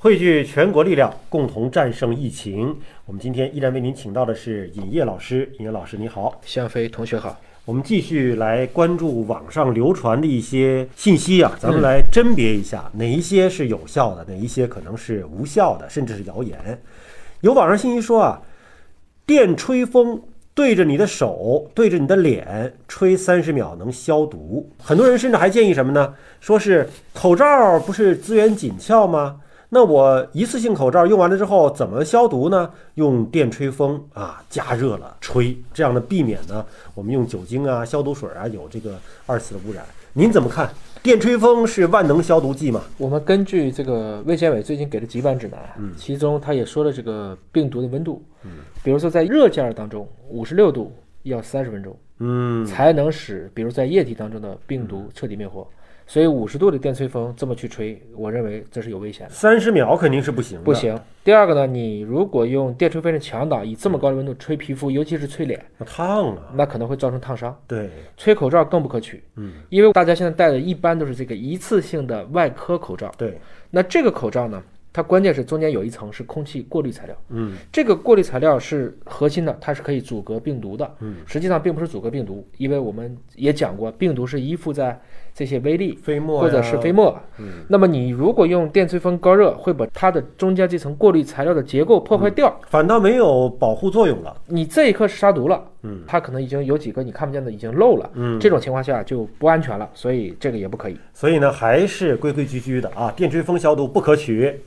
汇聚全国力量，共同战胜疫情。我们今天依然为您请到的是尹烨老师。尹烨老师，你好。向飞同学好。我们继续来关注网上流传的一些信息啊，咱们来甄别一下哪一些是有效的，哪一些可能是无效的，甚至是谣言。有网上信息说啊，电吹风对着你的手、对着你的脸吹三十秒能消毒。很多人甚至还建议什么呢？说是口罩不是资源紧俏吗？那我一次性口罩用完了之后怎么消毒呢？用电吹风啊，加热了吹，这样的避免呢，我们用酒精啊、消毒水啊有这个二次的污染。您怎么看？电吹风是万能消毒剂吗？我们根据这个卫健委最近给的几版指南，嗯，其中他也说了这个病毒的温度，嗯，比如说在热件当中，五十六度要三十分钟，嗯，才能使比如在液体当中的病毒彻底灭活。所以五十度的电吹风这么去吹，我认为这是有危险的。三十秒肯定是不行，不行。第二个呢，你如果用电吹风的强档，以这么高的温度吹皮肤，尤其是吹脸，那烫啊，那可能会造成烫伤。对，吹口罩更不可取。嗯，因为大家现在戴的一般都是这个一次性的外科口罩。对，那这个口罩呢？它关键是中间有一层是空气过滤材料，嗯，这个过滤材料是核心的，它是可以阻隔病毒的，嗯，实际上并不是阻隔病毒，因为我们也讲过，病毒是依附在这些微粒、飞沫或者是飞沫，嗯，那么你如果用电吹风高热，会把它的中间这层过滤材料的结构破坏掉，反倒没有保护作用了。你这一刻是杀毒了，嗯，它可能已经有几个你看不见的已经漏了，嗯，这种情况下就不安全了，所以这个也不可以。所以呢，还是规规矩矩的啊，电吹风消毒不可取。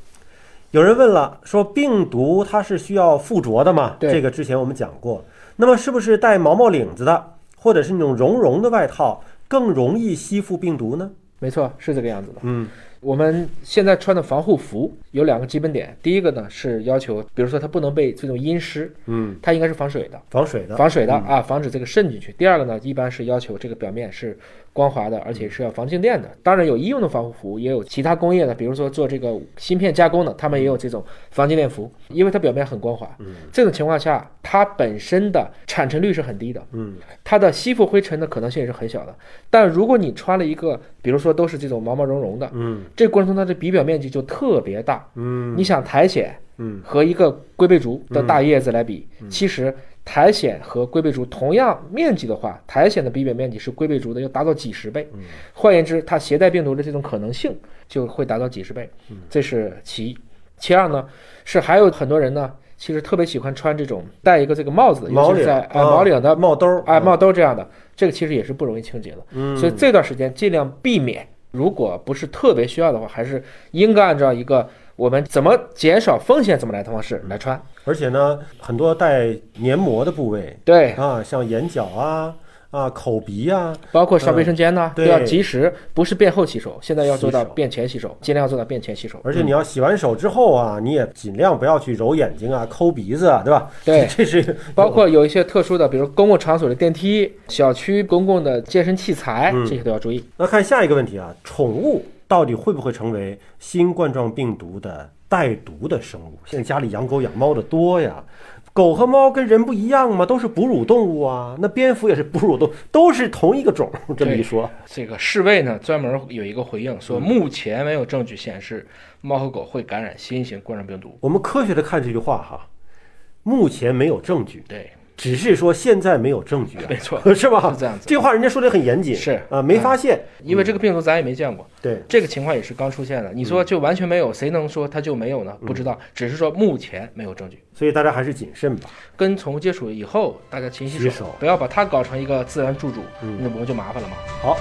有人问了，说病毒它是需要附着的吗？这个之前我们讲过。那么是不是带毛毛领子的，或者是那种绒绒的外套更容易吸附病毒呢？没错，是这个样子的。嗯。我们现在穿的防护服有两个基本点，第一个呢是要求，比如说它不能被这种阴湿，嗯，它应该是防水的，防水的，防水的啊，防止这个渗进去。第二个呢，一般是要求这个表面是光滑的，而且是要防静电的。当然有医用的防护服，也有其他工业的，比如说做这个芯片加工的，他们也有这种防静电服，因为它表面很光滑。嗯，这种情况下，它本身的产尘率是很低的，嗯，它的吸附灰尘的可能性也是很小的。但如果你穿了一个，比如说都是这种毛毛茸茸的，嗯。这过程中它的比表面积就特别大，嗯，你想苔藓，嗯，和一个龟背竹的大叶子来比，其实苔藓和龟背竹同样面积的话，苔藓的比表面积是龟背竹的要达到几十倍，嗯，换言之，它携带病毒的这种可能性就会达到几十倍，嗯，这是其一。其二呢，是还有很多人呢，其实特别喜欢穿这种戴一个这个帽子，尤其是在哎毛领的帽兜，哎帽兜这样的，这个其实也是不容易清洁的，嗯，所以这段时间尽量避免。如果不是特别需要的话，还是应该按照一个我们怎么减少风险怎么来的方式来穿。而且呢，很多带黏膜的部位，对啊，像眼角啊。啊，口鼻呀，包括上卫生间呢，都要及时，不是便后洗手，现在要做到便前洗手，尽量做到便前洗手。而且你要洗完手之后啊，你也尽量不要去揉眼睛啊、抠鼻子啊，对吧？对，这是包括有一些特殊的，比如公共场所的电梯、小区公共的健身器材，这些都要注意。那看下一个问题啊，宠物到底会不会成为新冠状病毒的带毒的生物？现在家里养狗养猫的多呀。狗和猫跟人不一样吗？都是哺乳动物啊。那蝙蝠也是哺乳动物，都是同一个种。这么一说，这个世卫呢专门有一个回应，说目前没有证据显示猫和狗会感染新型冠状病毒。我们科学的看这句话哈，目前没有证据。对。只是说现在没有证据，没错，是吧？是这样子。这话人家说的很严谨，是啊，没发现，因为这个病毒咱也没见过。对，这个情况也是刚出现的。你说就完全没有，谁能说它就没有呢？不知道，只是说目前没有证据。所以大家还是谨慎吧。跟宠物接触以后，大家勤洗手，不要把它搞成一个自然宿主，那不就麻烦了吗？好。